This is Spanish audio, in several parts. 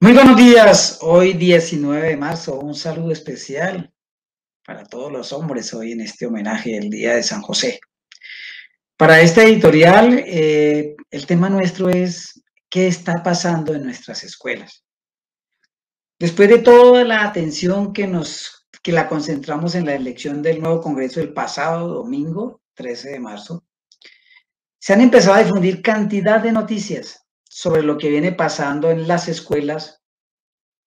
Muy buenos días, hoy 19 de marzo, un saludo especial para todos los hombres hoy en este homenaje del Día de San José. Para este editorial, eh, el tema nuestro es qué está pasando en nuestras escuelas. Después de toda la atención que nos que la concentramos en la elección del nuevo Congreso el pasado domingo, 13 de marzo, se han empezado a difundir cantidad de noticias sobre lo que viene pasando en las escuelas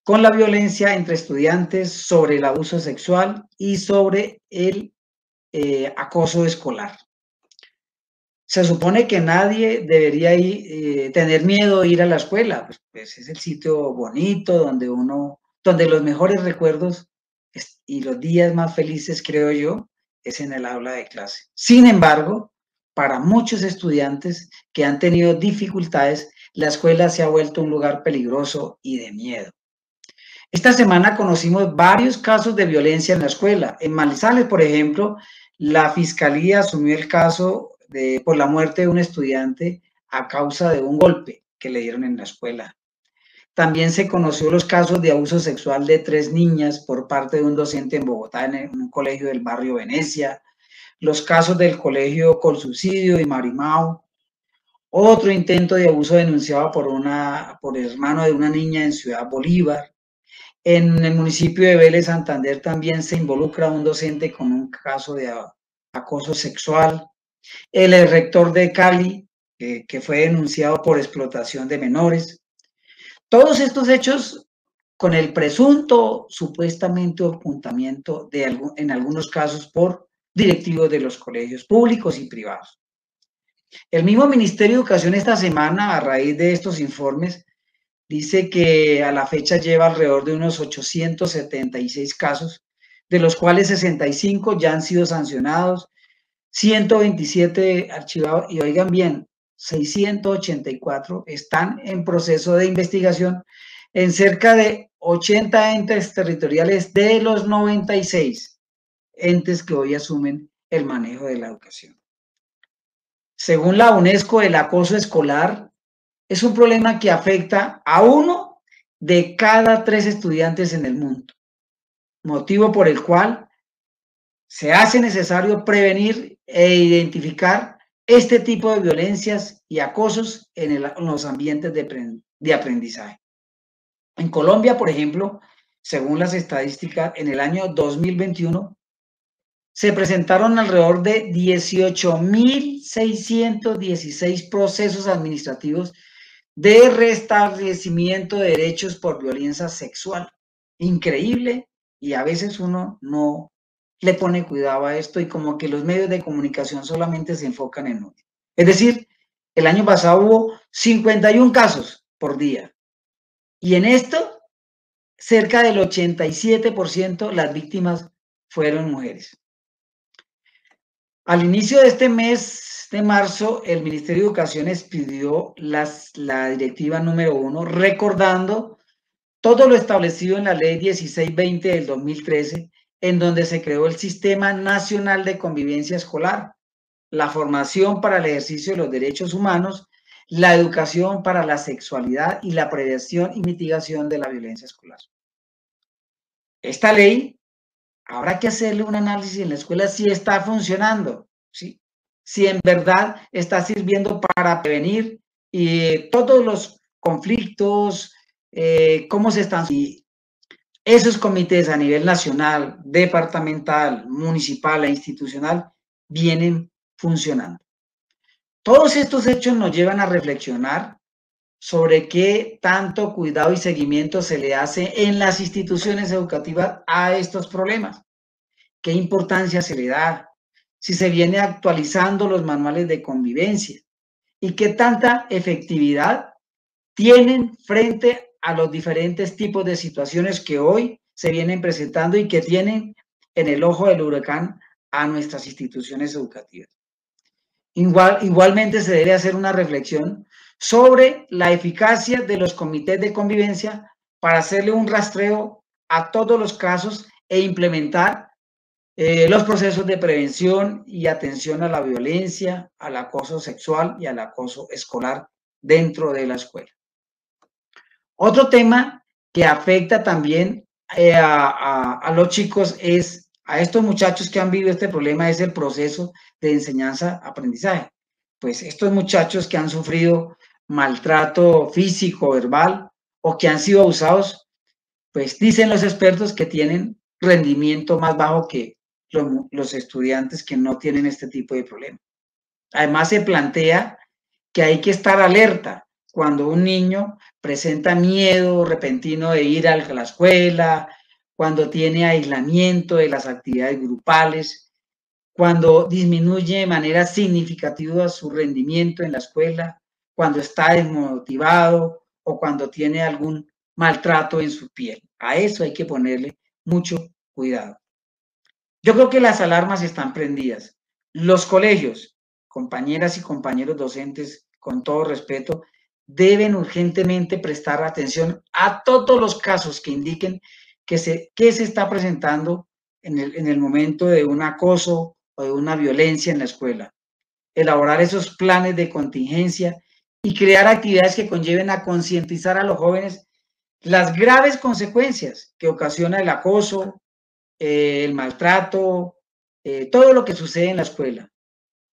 con la violencia entre estudiantes, sobre el abuso sexual y sobre el eh, acoso escolar. Se supone que nadie debería eh, tener miedo de ir a la escuela, pues, pues, es el sitio bonito donde uno, donde los mejores recuerdos y los días más felices, creo yo, es en el aula de clase. Sin embargo, para muchos estudiantes que han tenido dificultades, la escuela se ha vuelto un lugar peligroso y de miedo. Esta semana conocimos varios casos de violencia en la escuela. En Manizales, por ejemplo, la fiscalía asumió el caso de, por la muerte de un estudiante a causa de un golpe que le dieron en la escuela. También se conoció los casos de abuso sexual de tres niñas por parte de un docente en Bogotá, en un colegio del barrio Venecia. Los casos del colegio con subsidio y Marimao, otro intento de abuso denunciado por, una, por el hermano de una niña en Ciudad Bolívar. En el municipio de Vélez, Santander, también se involucra un docente con un caso de acoso sexual. El rector de Cali, que fue denunciado por explotación de menores. Todos estos hechos con el presunto supuestamente ocultamiento de, en algunos casos por directivos de los colegios públicos y privados. El mismo Ministerio de Educación esta semana, a raíz de estos informes, dice que a la fecha lleva alrededor de unos 876 casos, de los cuales 65 ya han sido sancionados, 127 archivados y oigan bien, 684 están en proceso de investigación en cerca de 80 entes territoriales de los 96 entes que hoy asumen el manejo de la educación. Según la UNESCO, el acoso escolar es un problema que afecta a uno de cada tres estudiantes en el mundo, motivo por el cual se hace necesario prevenir e identificar este tipo de violencias y acosos en, los ambientes de aprendizaje. En Colombia, por ejemplo, según las estadísticas, en el año 2021 se presentaron alrededor de 18.616 procesos administrativos de restablecimiento de derechos por violencia sexual. Increíble y a veces uno no le pone cuidado a esto y como que los medios de comunicación solamente se enfocan en uno. Es decir, el año pasado hubo 51 casos por día y en esto cerca del 87% las víctimas fueron mujeres. Al inicio de este mes de marzo, el Ministerio de Educación expidió la directiva número uno, recordando todo lo establecido en la ley 1620 del 2013, en donde se creó el Sistema Nacional de Convivencia Escolar, la formación para el ejercicio de los derechos humanos, la educación para la sexualidad y la prevención y mitigación de la violencia escolar. Esta ley habrá que hacerle un análisis en la escuela si está funcionando, si en verdad está sirviendo para prevenir y todos los conflictos, eh, cómo se están... Y esos comités a nivel nacional, departamental, municipal e institucional vienen funcionando. Todos estos hechos nos llevan a reflexionar sobre qué tanto cuidado y seguimiento se le hace en las instituciones educativas a estos problemas, qué importancia se le da, si se viene actualizando los manuales de convivencia. Y qué tanta efectividad tienen frente a los diferentes tipos de situaciones que hoy se vienen presentando y que tienen en el ojo del huracán a nuestras instituciones educativas. Igual, igualmente se debe hacer una reflexión sobre la eficacia de los comités de convivencia para hacerle un rastreo a todos los casos e implementar eh, los procesos de prevención y atención a la violencia, al acoso sexual y al acoso escolar dentro de la escuela. Otro tema que afecta también eh, a, los chicos es, a estos muchachos que han vivido este problema, es el proceso de enseñanza-aprendizaje. Pues estos muchachos que han sufrido maltrato físico, verbal, o que han sido abusados, pues dicen los expertos que tienen rendimiento más bajo que los, estudiantes que no tienen este tipo de problema. Además, se plantea que hay que estar alerta cuando un niño presenta miedo repentino de ir a la escuela, cuando tiene aislamiento de las actividades grupales, cuando disminuye de manera significativa su rendimiento en la escuela, cuando está desmotivado o cuando tiene algún maltrato en su piel. A eso hay que ponerle mucho cuidado. Yo creo que las alarmas están prendidas. Los colegios, compañeras y compañeros docentes, con todo respeto, deben urgentemente prestar atención a todos los casos que indiquen que se, que se está presentando en el, en el momento de un acoso o de una violencia en la escuela. Elaborar esos planes de contingencia y crear actividades que conlleven a concientizar a los jóvenes las graves consecuencias que ocasiona el acoso, eh, el maltrato, eh, todo lo que sucede en la escuela.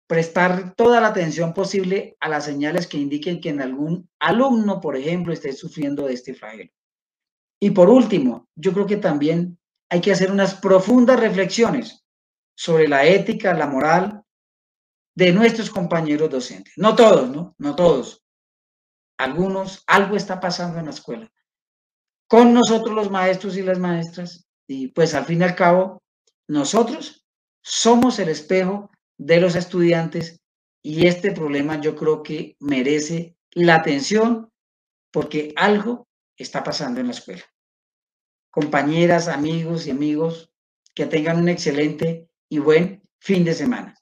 Prestar toda la atención posible a las señales que indiquen que en algún alumno, por ejemplo, esté sufriendo de este flagelo. Y por último, yo creo que también hay que hacer unas profundas reflexiones sobre la ética, la moral de nuestros compañeros docentes. No todos, ¿no? No todos. Algunos, algo está pasando en la escuela. Con nosotros los maestros y las maestras. Y pues al fin y al cabo, nosotros somos el espejo de los estudiantes y este problema yo creo que merece la atención porque algo está pasando en la escuela. Compañeras, amigos y amigos, que tengan un excelente y buen fin de semana.